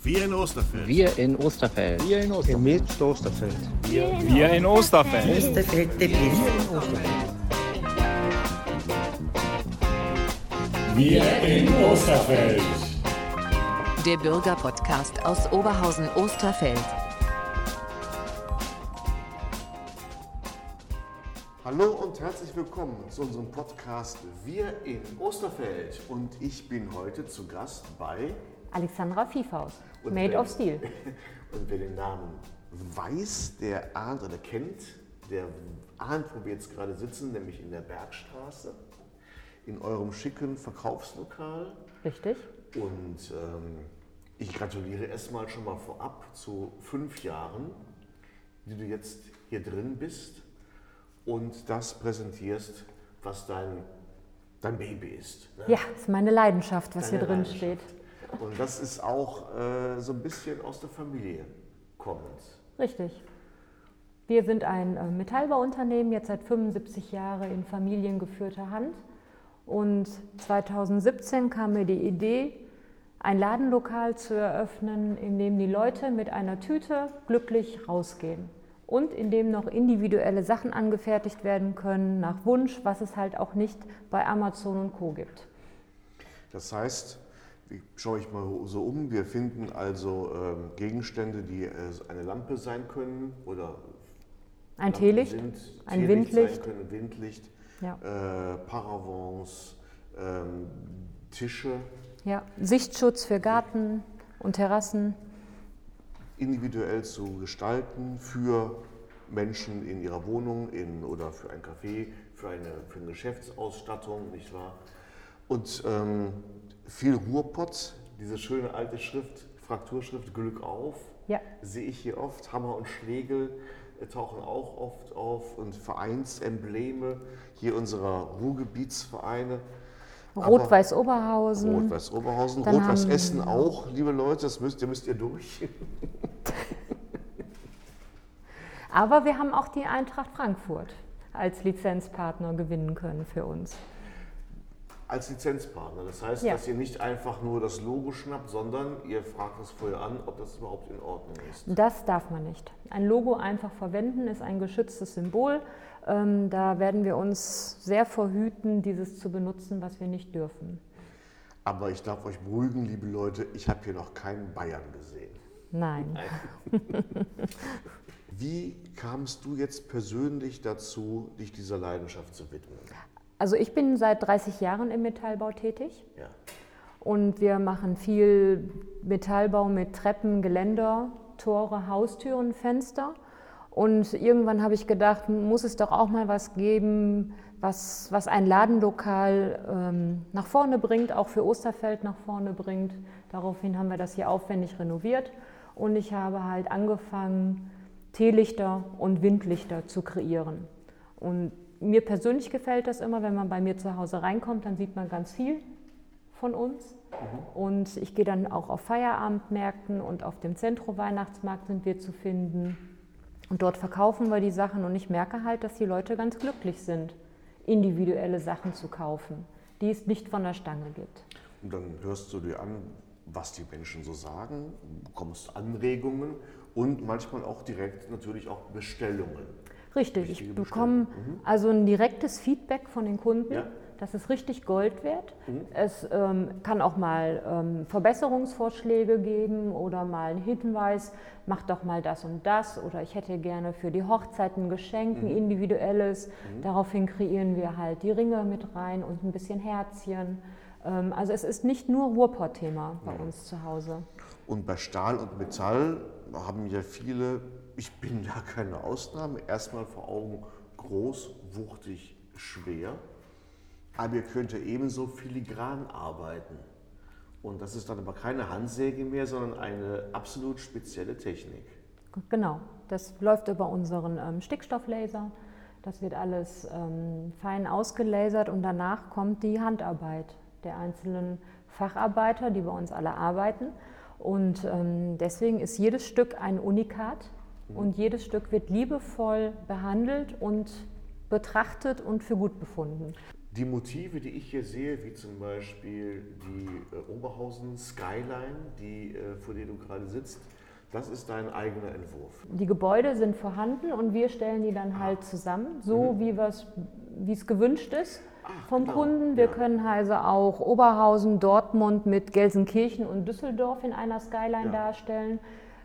Wir in Osterfeld. Wir in Osterfeld. Wir in Osterfeld. Mit Osterfeld. Wir in, Wir in Osterfeld. Osterfeld der Beste. Wir in Osterfeld. Der Bürgerpodcast aus Oberhausen-Osterfeld. Hallo und herzlich willkommen zu unserem Podcast Wir in Osterfeld. Und ich bin heute zu Gast bei Alexandra Viehfaus, Und Made wer- of Steel. Und wer den Namen weiß, der ahnt oder kennt, der ahnt, wo wir jetzt gerade sitzen, nämlich in der Bergstraße, in eurem schicken Verkaufslokal. Richtig? Und ähm, ich gratuliere erstmal schon mal vorab zu fünf Jahren, die du jetzt hier drin bist und das präsentierst, was dein, dein Baby ist. ne? Ja, das ist meine Leidenschaft, was Deine hier drin steht. Und das ist auch äh, so ein bisschen aus der Familie kommend. Richtig. Wir sind ein äh, Metallbauunternehmen, jetzt seit 75 Jahren in familiengeführter Hand. Und 2017 kam mir die Idee, ein Ladenlokal zu eröffnen, in dem die Leute mit einer Tüte glücklich rausgehen. Und in dem noch individuelle Sachen angefertigt werden können, nach Wunsch, was es halt auch nicht bei Amazon und Co. gibt. Das heißt, wie schaue ich mal so um, wir finden also ähm, Gegenstände, die äh, eine Lampe sein können oder Ein Lampen Teelicht, sind, ein Teelicht Windlicht. können, Windlicht, Ja. äh, Paravents, ähm, Tische, Ja, Sichtschutz für Garten und Terrassen. individuell zu gestalten für Menschen in ihrer Wohnung in, oder für ein Café, für eine, für eine Geschäftsausstattung, nicht wahr? Und ähm, viel Ruhrpott, diese schöne alte Schrift, Frakturschrift Glück auf, Ja. sehe ich hier oft. Hammer und Schlegel äh, tauchen auch oft auf und Vereinsembleme hier unserer Ruhrgebietsvereine. Aber- Rot-Weiß Oberhausen. Rot-Weiß Oberhausen, Dann Rot-Weiß haben- Essen auch, liebe Leute, das müsst ihr, müsst ihr durch. Aber wir haben auch die Eintracht Frankfurt als Lizenzpartner gewinnen können für uns. Als Lizenzpartner. Das heißt, Ja. dass ihr nicht einfach nur das Logo schnappt, sondern ihr fragt es vorher an, ob das überhaupt in Ordnung ist. Das darf man nicht. Ein Logo einfach verwenden ist ein geschütztes Symbol. Ähm, da werden wir uns sehr verhüten, dieses zu benutzen, was wir nicht dürfen. Aber ich darf euch beruhigen, liebe Leute, ich habe hier noch keinen Bayern gesehen. Nein. Wie kamst du jetzt persönlich dazu, dich dieser Leidenschaft zu widmen? Also ich bin seit 30 Jahren im Metallbau tätig. Ja. Und wir machen viel Metallbau mit Treppen, Geländer, Tore, Haustüren, Fenster. Und irgendwann habe ich gedacht, muss es doch auch mal was geben, was, was ein Ladenlokal ähm, nach vorne bringt, auch für Osterfeld nach vorne bringt. Daraufhin haben wir das hier aufwendig renoviert. Und ich habe halt angefangen, Teelichter und Windlichter zu kreieren. Und mir persönlich gefällt das immer, wenn man bei mir zu Hause reinkommt, dann sieht man ganz viel von uns. Und ich gehe dann auch auf Feierabendmärkten und auf dem Zentro-Weihnachtsmarkt sind wir zu finden. Und dort verkaufen wir die Sachen und ich merke halt, dass die Leute ganz glücklich sind, individuelle Sachen zu kaufen, die es nicht von der Stange gibt. Und dann hörst du dir an, was die Menschen so sagen, bekommst Anregungen und manchmal auch direkt natürlich auch Bestellungen. Richtig, ich bekomme also ein direktes Feedback von den Kunden. Ja. Das ist richtig Gold wert. Es ähm, kann auch mal ähm, Verbesserungsvorschläge geben oder mal einen Hinweis, mach doch mal das und das oder ich hätte gerne für die Hochzeit ein Geschenk, ein individuelles. Daraufhin kreieren wir halt die Ringe mit rein und ein bisschen Herzchen. Ähm, also es ist nicht nur Ruhrpott-Thema bei uns zu Hause. Und bei Stahl und Metall haben ja viele, ich bin da keine Ausnahme, erstmal vor Augen groß, wuchtig, schwer. Aber ihr könnt ja ebenso filigran arbeiten. Und das ist dann aber keine Handsäge mehr, sondern eine absolut spezielle Technik. Genau, das läuft über unseren ähm, Stickstofflaser. Das wird alles ähm, fein ausgelasert und danach kommt die Handarbeit der einzelnen Facharbeiter, die bei uns alle arbeiten. Und ähm, deswegen ist jedes Stück ein Unikat und jedes Stück wird liebevoll behandelt und betrachtet und für gut befunden. Die Motive, die ich hier sehe, wie zum Beispiel die äh, Oberhausen Skyline, die, äh, vor der du gerade sitzt, das ist dein eigener Entwurf. Die Gebäude sind vorhanden und wir stellen die dann halt zusammen, so wie wir's- wie es gewünscht ist vom genau. Kunden. Wir Ja. können also auch Oberhausen, Dortmund mit Gelsenkirchen und Düsseldorf in einer Skyline Ja. darstellen.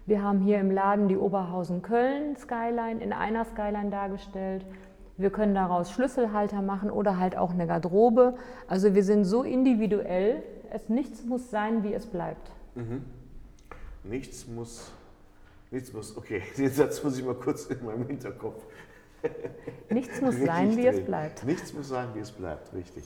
Wir haben hier im Laden die Oberhausen-Köln Skyline in einer Skyline dargestellt. Wir können daraus Schlüsselhalter machen oder halt auch eine Garderobe. Also wir sind so individuell, es nichts muss sein, wie es bleibt. Nichts muss, nichts muss, okay, den Satz muss ich mal kurz in meinem Hinterkopf Nichts muss sein, wie es bleibt. Nichts muss sein, wie es bleibt, richtig.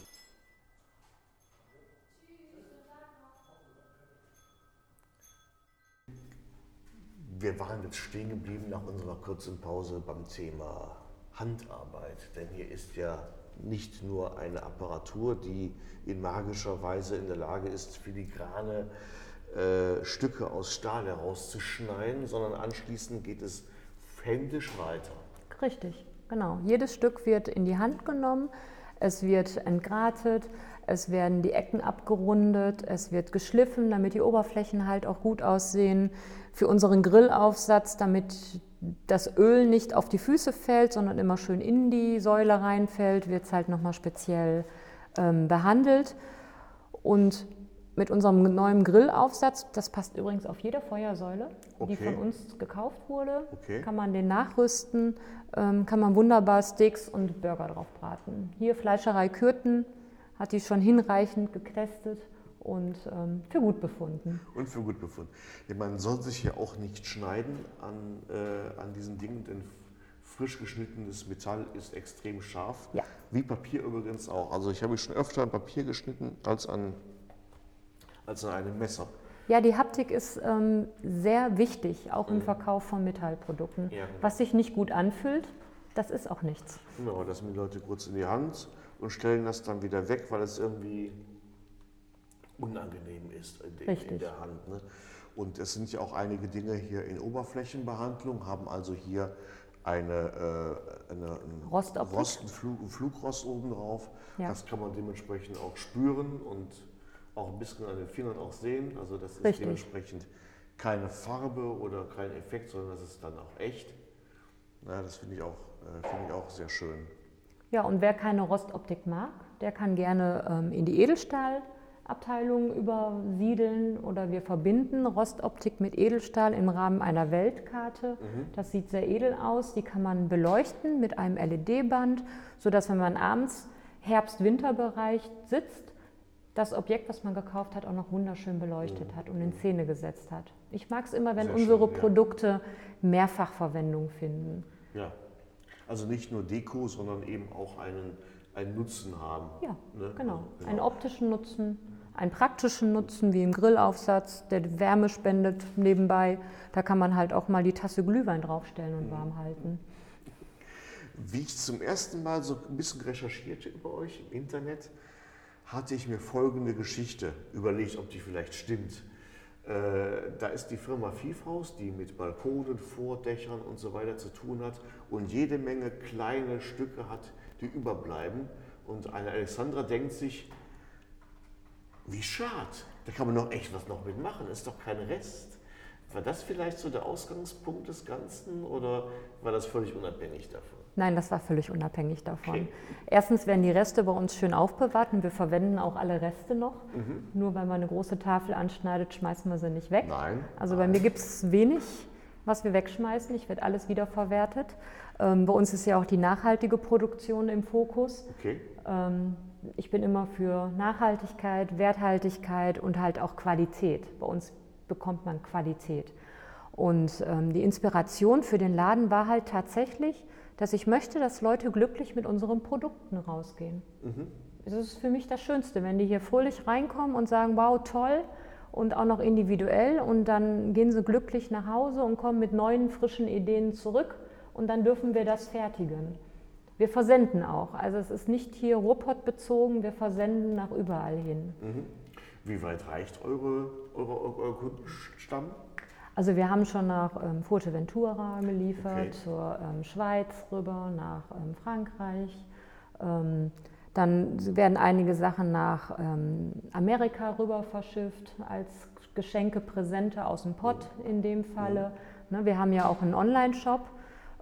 Wir waren jetzt stehen geblieben nach unserer kurzen Pause beim Thema Handarbeit. Denn hier ist ja nicht nur eine Apparatur, die in magischer Weise in der Lage ist, filigrane äh, Stücke aus Stahl herauszuschneiden, sondern anschließend geht es händisch weiter. Richtig, genau. Jedes Stück wird in die Hand genommen, es wird entgratet, es werden die Ecken abgerundet, es wird geschliffen, damit die Oberflächen halt auch gut aussehen. Für unseren Grillaufsatz, damit das Öl nicht auf die Füße fällt, sondern immer schön in die Säule reinfällt, wird es halt nochmal speziell ähm, behandelt. Und mit unserem neuen Grillaufsatz, das passt übrigens auf jede Feuersäule, die Okay. von uns gekauft wurde, Okay. kann man den nachrüsten, ähm, kann man wunderbar Steaks und Burger drauf braten. Hier Fleischerei Kürten hat die schon hinreichend getestet und ähm, für gut befunden. Und für gut befunden. Ja, man soll sich ja auch nicht schneiden an, äh, an diesen Dingen, denn frisch geschnittenes Metall ist extrem scharf. Ja. Wie Papier übrigens auch. Also ich habe schon öfter an Papier geschnitten als an, als an einem Messer. Ja, die Haptik ist ähm, sehr wichtig, auch im Verkauf von Metallprodukten. Mhm. Ja. Was sich nicht gut anfühlt, das ist auch nichts. Genau, das nehmen die Leute kurz in die Hand und stellen das dann wieder weg, weil es irgendwie unangenehm ist in, in, der Hand. Ne? Und es sind ja auch einige Dinge hier in Oberflächenbehandlung, haben also hier eine, äh, eine. Rost, Flug, Flugrost oben drauf. Ja. Das kann man dementsprechend auch spüren und auch ein bisschen an den Fingern auch sehen. Also das ist Richtig. dementsprechend keine Farbe oder kein Effekt, sondern das ist dann auch echt. Ja, das finde ich, auch, äh, finde ich auch sehr schön. Ja, und wer keine Rostoptik mag, der kann gerne ähm, in die Edelstahlabteilung übersiedeln oder wir verbinden Rostoptik mit Edelstahl im Rahmen einer Weltkarte. Das sieht sehr edel aus. Die kann man beleuchten mit einem LED-Band, sodass wenn man abends Herbst-Winter-Bereich sitzt, das Objekt, was man gekauft hat, auch noch wunderschön beleuchtet hat und in Szene gesetzt hat. Ich mag es immer, wenn Sehr unsere schön, ja. Produkte Mehrfachverwendung finden. Ja, also nicht nur Deko, sondern eben auch einen, einen Nutzen haben. Ja, ne? genau. Also, Einen optischen Nutzen, einen praktischen Nutzen wie im Grillaufsatz, der Wärme spendet nebenbei. Da kann man halt auch mal die Tasse Glühwein draufstellen und warm halten. Wie ich zum ersten Mal so ein bisschen recherchierte über euch im Internet, hatte ich mir folgende Geschichte überlegt, ob die vielleicht stimmt. Äh, da ist die Firma Viehhaus, die mit Balkonen, Vordächern und so weiter zu tun hat und jede Menge kleine Stücke hat, die überbleiben. Und eine Alexandra denkt sich, wie schade, da kann man doch echt was noch mitmachen, ist doch kein Rest. War das vielleicht so der Ausgangspunkt des Ganzen oder war das völlig unabhängig davon? Nein, das war völlig unabhängig davon. Okay. Erstens werden die Reste bei uns schön aufbewahrt und wir verwenden auch alle Reste noch. Mhm. Nur weil man eine große Tafel anschneidet, schmeißen wir sie nicht weg. Nein. Also bei mir gibt es wenig, was wir wegschmeißen. Ich werde alles wiederverwertet. Ähm, bei uns ist ja auch die nachhaltige Produktion im Fokus. Okay. Ähm, ich bin immer für Nachhaltigkeit, Werthaltigkeit und halt auch Qualität. Bei uns bekommt man Qualität. Und ähm, die Inspiration für den Laden war halt tatsächlich, dass ich möchte, dass Leute glücklich mit unseren Produkten rausgehen. Das ist für mich das Schönste, wenn die hier fröhlich reinkommen und sagen, wow, toll und auch noch individuell und dann gehen sie glücklich nach Hause und kommen mit neuen, frischen Ideen zurück und dann dürfen wir das fertigen. Wir versenden auch, also es ist nicht hier Ruhrpott bezogen, wir versenden nach überall hin. Wie weit reicht eure, eure, eure, euer Kundenstamm? Also wir haben schon nach ähm, Fuerteventura geliefert, Okay. zur ähm, Schweiz rüber, nach ähm, Frankreich. Ähm, Dann werden einige Sachen nach ähm, Amerika rüber verschifft als Geschenke, Präsente aus dem Pott in dem Falle. Ne, wir haben ja auch einen Online-Shop.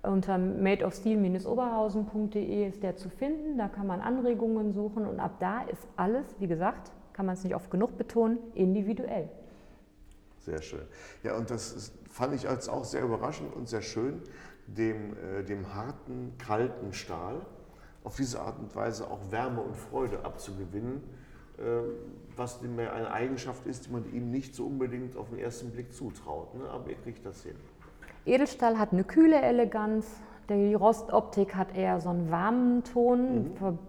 Unter madeofsteel-oberhausen.de ist der zu finden. Da kann man Anregungen suchen und ab da ist alles, wie gesagt, kann man es nicht oft genug betonen, individuell. Sehr schön. Ja, und das ist, fand ich als auch sehr überraschend und sehr schön, dem, äh, dem harten, kalten Stahl auf diese Art und Weise auch Wärme und Freude abzugewinnen, äh, was eine Eigenschaft ist, die man ihm nicht so unbedingt auf den ersten Blick zutraut. Ne? Aber ihr kriegt das hin. Edelstahl hat eine kühle Eleganz. Die Rostoptik hat eher so einen warmen Ton, Mhm.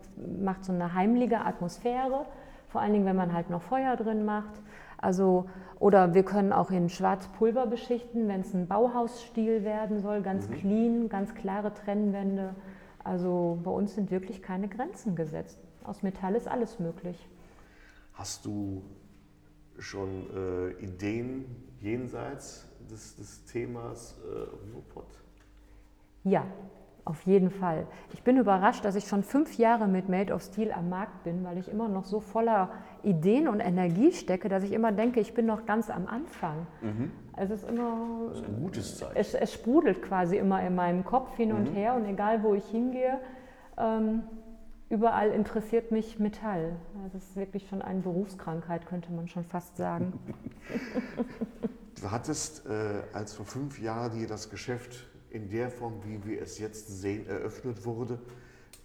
macht so eine heimliche Atmosphäre. Vor allen Dingen, wenn man halt noch Feuer drin macht. Also, oder wir können auch in Schwarzpulver beschichten, wenn es ein Bauhausstil werden soll, ganz clean, ganz klare Trennwände. Also bei uns sind wirklich keine Grenzen gesetzt. Aus Metall ist alles möglich. Hast du schon äh, Ideen jenseits des, des Themas äh, Ruhrpott? Ja, auf jeden Fall. Ich bin überrascht, dass ich schon fünf Jahre mit Made of Steel am Markt bin, weil ich immer noch so voller Ideen und Energie stecke, dass ich immer denke, ich bin noch ganz am Anfang. Also es ist immer, Das ist ein gutes Zeichen. es, es sprudelt quasi immer in meinem Kopf hin und her und egal wo ich hingehe, ähm, überall interessiert mich Metall. Das ist wirklich schon eine Berufskrankheit, könnte man schon fast sagen. Du hattest, äh, als vor fünf Jahren hier das Geschäft in der Form, wie wir es jetzt sehen, eröffnet wurde,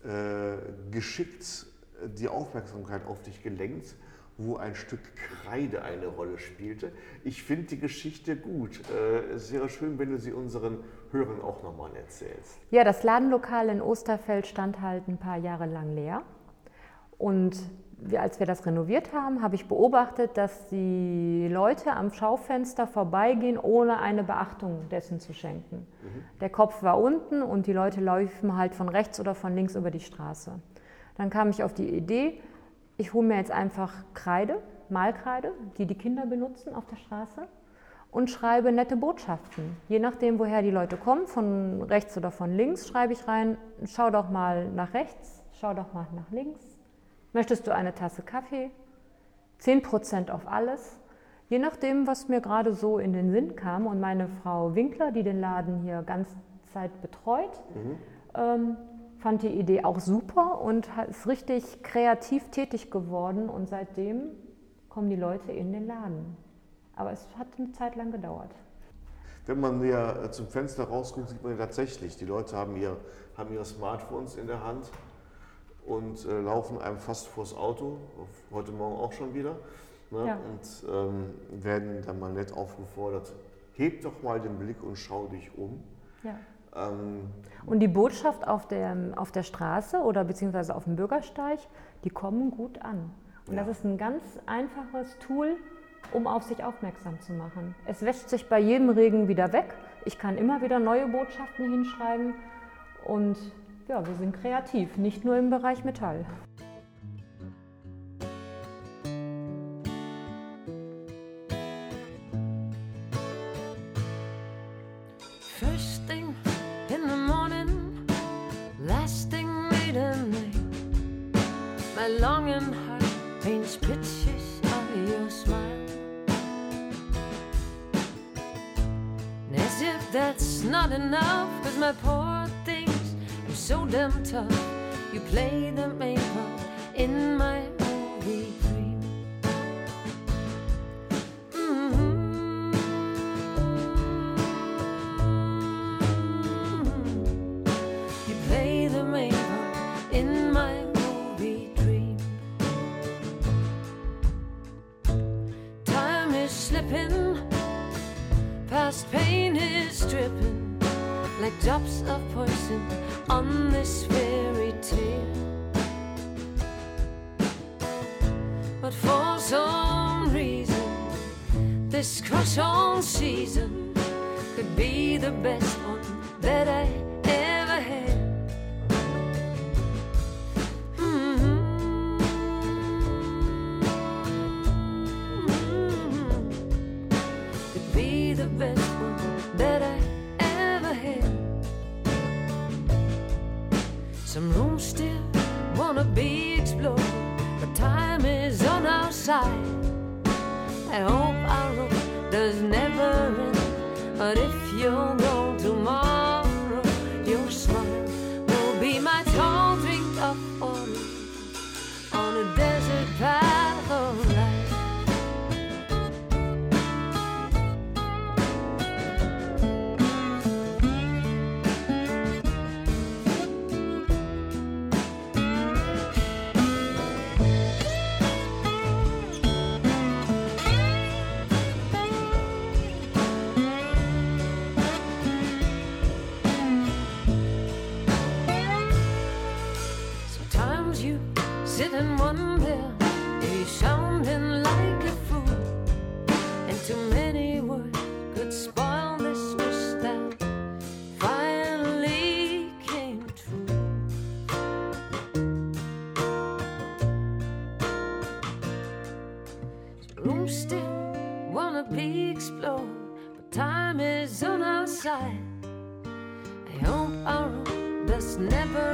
äh, geschickt äh, die Aufmerksamkeit auf dich gelenkt, wo ein Stück Kreide eine Rolle spielte. Ich finde die Geschichte gut. Äh, es wäre schön, wenn du sie unseren Hörern auch nochmal erzählst. Ja, das Ladenlokal in Osterfeld stand halt ein paar Jahre lang leer. Und als wir das renoviert haben, habe ich beobachtet, dass die Leute am Schaufenster vorbeigehen, ohne eine Beachtung dessen zu schenken. Der Kopf war unten und die Leute laufen halt von rechts oder von links über die Straße. Dann kam ich auf die Idee, ich hole mir jetzt einfach Kreide, Malkreide, die die Kinder benutzen auf der Straße und schreibe nette Botschaften. Je nachdem, woher die Leute kommen, von rechts oder von links, schreibe ich rein, schau doch mal nach rechts, schau doch mal nach links. Möchtest du eine Tasse Kaffee? 10% auf alles. Je nachdem, was mir gerade so in den Sinn kam. Und meine Frau Winkler, die den Laden hier ganz Zeit betreut, ähm, fand die Idee auch super und ist richtig kreativ tätig geworden. Und seitdem kommen die Leute in den Laden. Aber es hat eine Zeit lang gedauert. Wenn man ja zum Fenster rausguckt, sieht man ja tatsächlich, die Leute haben, ihr, haben ihre Smartphones in der Hand und äh, laufen einem fast vors Auto, heute Morgen auch schon wieder, ne? Ja. und ähm, werden dann mal nett aufgefordert, heb doch mal den Blick und schau dich um. Ja. Ähm, Und die Botschaft auf der, auf der Straße oder beziehungsweise auf dem Bürgersteig, die kommen gut an. Und Ja. das ist ein ganz einfaches Tool, um auf sich aufmerksam zu machen. Es wäscht sich bei jedem Regen wieder weg. Ich kann immer wieder neue Botschaften hinschreiben. Und ja, wir sind kreativ, nicht nur im Bereich Metall. That's not enough, cause my poor so damn tough. You play the main part in my movie season. Could be the best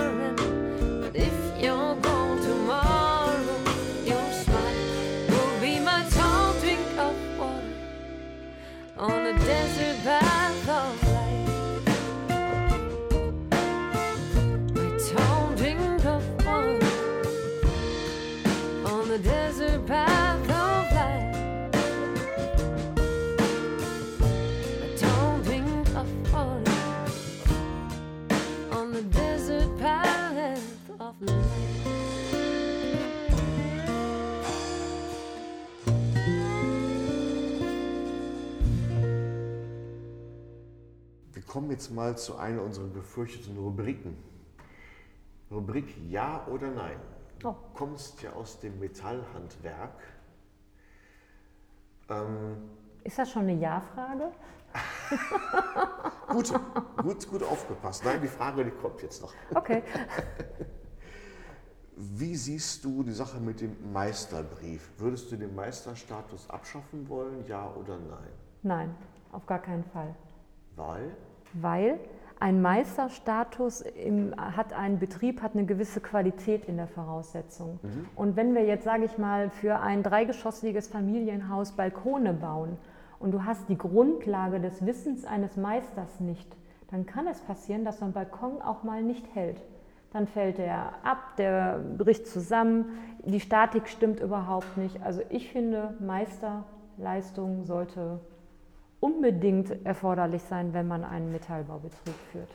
and kommen jetzt mal zu einer unserer gefürchteten Rubriken. Rubrik Ja oder Nein. Du Oh. kommst ja aus dem Metallhandwerk. Ähm, Ist das schon eine Ja-Frage? gut, gut, gut aufgepasst. Nein, die Frage, die kommt jetzt noch. Okay. Wie siehst du die Sache mit dem Meisterbrief? Würdest du den Meisterstatus abschaffen wollen, ja oder nein? Nein, auf gar keinen Fall. Weil? Weil ein Meisterstatus im, hat ein Betrieb, hat eine gewisse Qualität in der Voraussetzung. Und wenn wir jetzt, sage ich mal, für ein dreigeschossiges Familienhaus Balkone bauen und du hast die Grundlage des Wissens eines Meisters nicht, dann kann es passieren, dass so ein Balkon auch mal nicht hält. Dann fällt er ab, der bricht zusammen, die Statik stimmt überhaupt nicht. Also ich finde, Meisterleistung sollte unbedingt erforderlich sein, wenn man einen Metallbaubetrieb führt.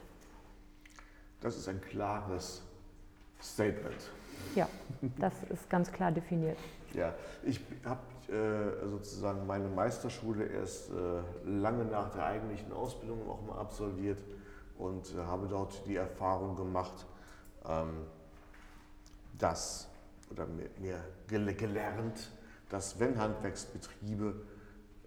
Das ist ein klares Statement. Ja, das ist ganz klar definiert. Ja, ich habe äh, sozusagen meine Meisterschule erst äh, lange nach der eigentlichen Ausbildung auch mal absolviert und äh, habe dort die Erfahrung gemacht, ähm, dass, oder mir, mir gel gelernt, dass wenn Handwerksbetriebe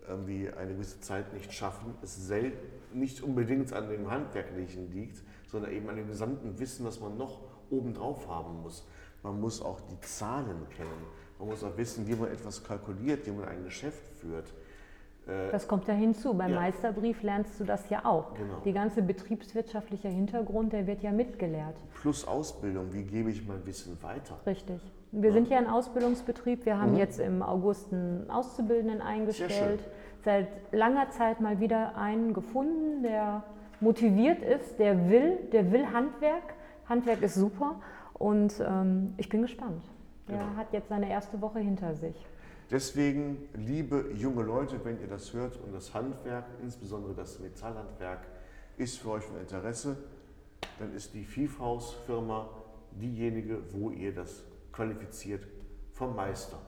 irgendwie eine gewisse Zeit nicht schaffen, es selten nicht unbedingt an dem Handwerklichen liegt, sondern eben an dem gesamten Wissen, was man noch obendrauf haben muss. Man muss auch die Zahlen kennen. Man muss auch wissen, wie man etwas kalkuliert, wie man ein Geschäft führt. Äh, Das kommt ja hinzu. Beim Ja. Meisterbrief lernst du das ja auch. Genau. Die ganze betriebswirtschaftliche Hintergrund, der wird ja mitgelehrt. Plus Ausbildung, wie gebe ich mein Wissen weiter? Richtig. Wir sind ja ein Ausbildungsbetrieb. Wir haben Mhm. jetzt im August einen Auszubildenden eingestellt. Seit langer Zeit mal wieder einen gefunden, der motiviert ist, der will, der will Handwerk. Handwerk ist super und ähm, ich bin gespannt. Er Genau. hat jetzt seine erste Woche hinter sich. Deswegen, liebe junge Leute, wenn ihr das hört und das Handwerk, insbesondere das Metallhandwerk, ist für euch von Interesse, dann ist die Viehhaus-Firma diejenige, wo ihr das qualifiziert vom Meister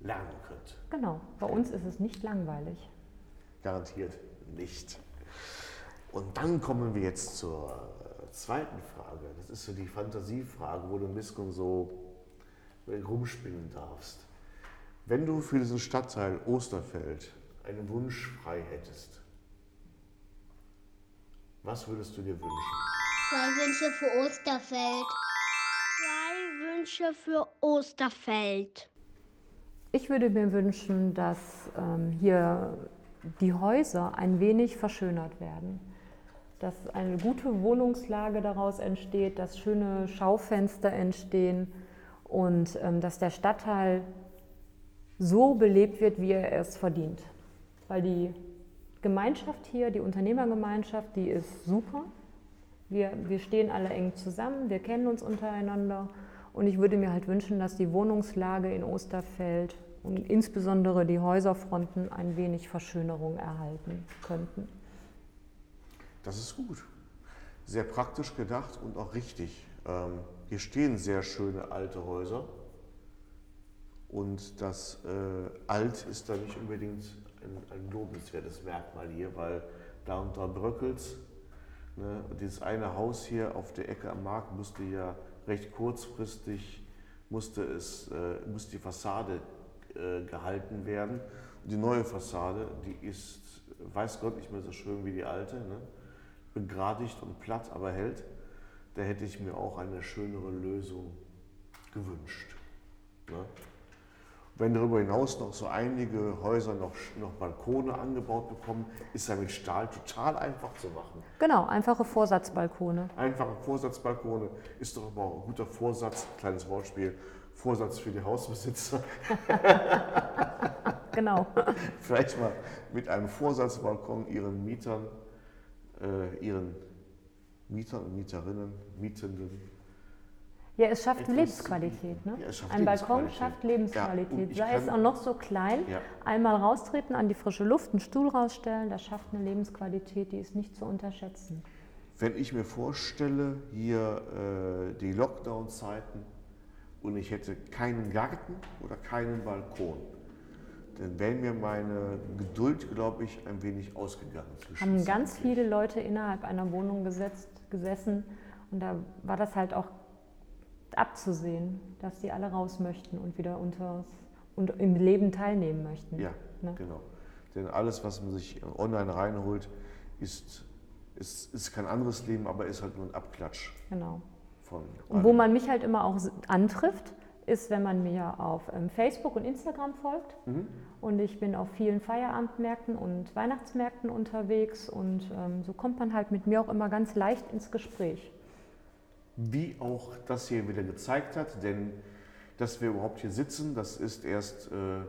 lernen könnt. Genau, bei uns ist es nicht langweilig. Garantiert nicht. Und dann kommen wir jetzt zur zweiten Frage. Das ist so die Fantasiefrage, wo du ein bisschen so rumspinnen darfst. Wenn du für diesen Stadtteil Osterfeld einen Wunsch frei hättest, was würdest du dir wünschen? Zwei Wünsche für Osterfeld. Zwei Wünsche für Osterfeld. Ich würde mir wünschen, dass ähm, hier die Häuser ein wenig verschönert werden. Dass eine gute Wohnungslage daraus entsteht, dass schöne Schaufenster entstehen und ähm, dass der Stadtteil so belebt wird, wie er es verdient. Weil die Gemeinschaft hier, die Unternehmergemeinschaft, die ist super. Wir, wir stehen alle eng zusammen, wir kennen uns untereinander. Und ich würde mir halt wünschen, dass die Wohnungslage in Osterfeld und insbesondere die Häuserfronten ein wenig Verschönerung erhalten könnten. Das ist gut. Sehr praktisch gedacht und auch richtig. Ähm, hier stehen sehr schöne alte Häuser. Und das äh, Alt ist da nicht unbedingt ein, ein lobenswertes Merkmal hier, weil da und da bröckelt ne? Und dieses eine Haus hier auf der Ecke am Markt musste ja recht kurzfristig, musste, es, äh, musste die Fassade äh, gehalten werden. Und die neue Fassade, die ist, weiß Gott, nicht mehr so schön wie die alte. Ne? Begradigt und platt, aber hält. Da hätte ich mir auch eine schönere Lösung gewünscht. Ne? Wenn darüber hinaus noch so einige Häuser noch, noch Balkone angebaut bekommen, ist ja mit Stahl total einfach zu machen. Genau, einfache Vorsatzbalkone. Einfache Vorsatzbalkone ist doch aber auch ein guter Vorsatz, kleines Wortspiel, Vorsatz für die Hausbesitzer. genau. Vielleicht mal mit einem Vorsatzbalkon ihren Mietern, äh, ihren Mietern und Mieterinnen, Mietenden ja, es schafft Lebensqualität. Ne? Ja, schafft Ein Balkon schafft Lebensqualität. Ja, Sei es auch noch so klein, ja. einmal raustreten, an die frische Luft, einen Stuhl rausstellen, das schafft eine Lebensqualität, die ist nicht zu unterschätzen. Wenn ich mir vorstelle, hier äh, die Lockdown-Zeiten und ich hätte keinen Garten oder keinen Balkon, dann wäre mir meine Geduld, glaube ich, ein wenig ausgegangen. Haben ganz viele Leute innerhalb einer Wohnung gesetzt, gesessen und da war das halt auch abzusehen, dass die alle raus möchten und wieder unter und im Leben teilnehmen möchten. Ja, ne? genau. Denn alles, was man sich online reinholt, ist, ist, ist kein anderes Leben, aber ist halt nur ein Abklatsch. Genau. und wo man mich halt immer auch antrifft, ist, wenn man mir auf ähm, Facebook und Instagram folgt. Mhm. Und ich bin auf vielen Feierabendmärkten und Weihnachtsmärkten unterwegs und ähm, so kommt man halt mit mir auch immer ganz leicht ins Gespräch wie auch das hier wieder gezeigt hat, denn dass wir überhaupt hier sitzen, das ist erst äh,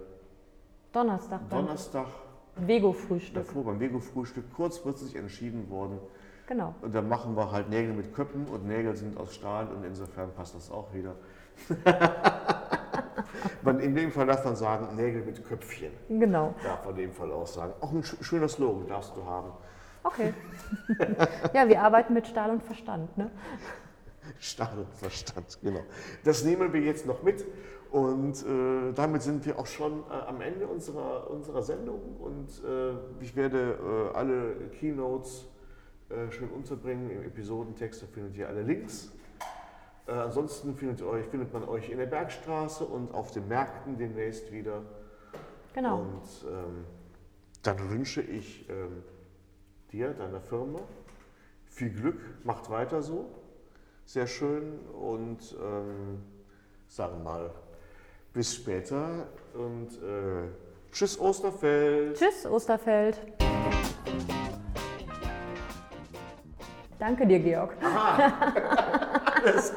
Donnerstag. Donnerstag. Vego-Frühstück. Davor beim Vego-Frühstück kurzfristig entschieden worden. Genau. Und dann machen wir halt Nägel mit Köppen und Nägel sind aus Stahl und insofern passt das auch wieder. in dem Fall darf man sagen, Nägel mit Köpfchen. Genau. Darf man in dem Fall auch sagen. Auch ein schöner Slogan darfst du haben. Okay. ja, wir arbeiten mit Stahl und Verstand. Ne? Stahl und Verstand, genau. Das nehmen wir jetzt noch mit und äh, damit sind wir auch schon äh, am Ende unserer, unserer Sendung und äh, ich werde äh, alle Keynotes äh, schön unterbringen im Episodentext, da findet ihr alle Links. Ansonsten findet, euch, findet man euch in der Bergstraße und auf den Märkten demnächst wieder. Genau. Und ähm, dann wünsche ich ähm, dir, deiner Firma, viel Glück, macht weiter so sehr schön und ähm, sagen mal bis später und äh, tschüss Osterfeld. Tschüss Osterfeld. Danke dir, Georg. Aha. Alles.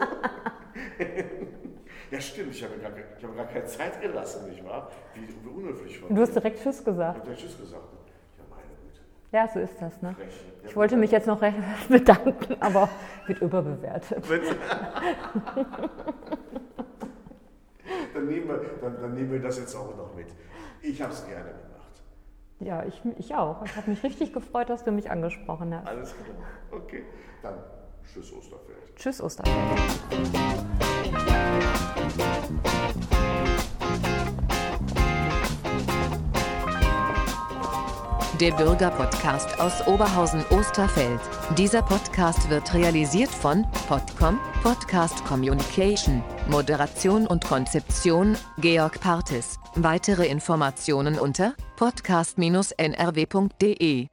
ja, stimmt, ich habe gar, hab gar keine Zeit gelassen, nicht wahr? Wie, wie unhöflich von Du hast direkt Tschüss gesagt. Ich habe Tschüss gesagt. Ja, so ist das. Ne? Ich wollte mich jetzt noch recht bedanken, aber wird überbewertet. dann, nehmen wir, dann, dann nehmen wir das jetzt auch noch mit. Ich habe es gerne gemacht. Ja, ich, ich auch. Ich habe mich richtig gefreut, dass du mich angesprochen hast. Alles klar. Okay. Dann tschüss Osterfeld. Tschüss Osterfeld. Der Bürgerpodcast aus Oberhausen-Osterfeld. Dieser Podcast wird realisiert von Podcom, Podcast Communication, Moderation und Konzeption, Georg Partis. Weitere Informationen unter podcast-nrw.de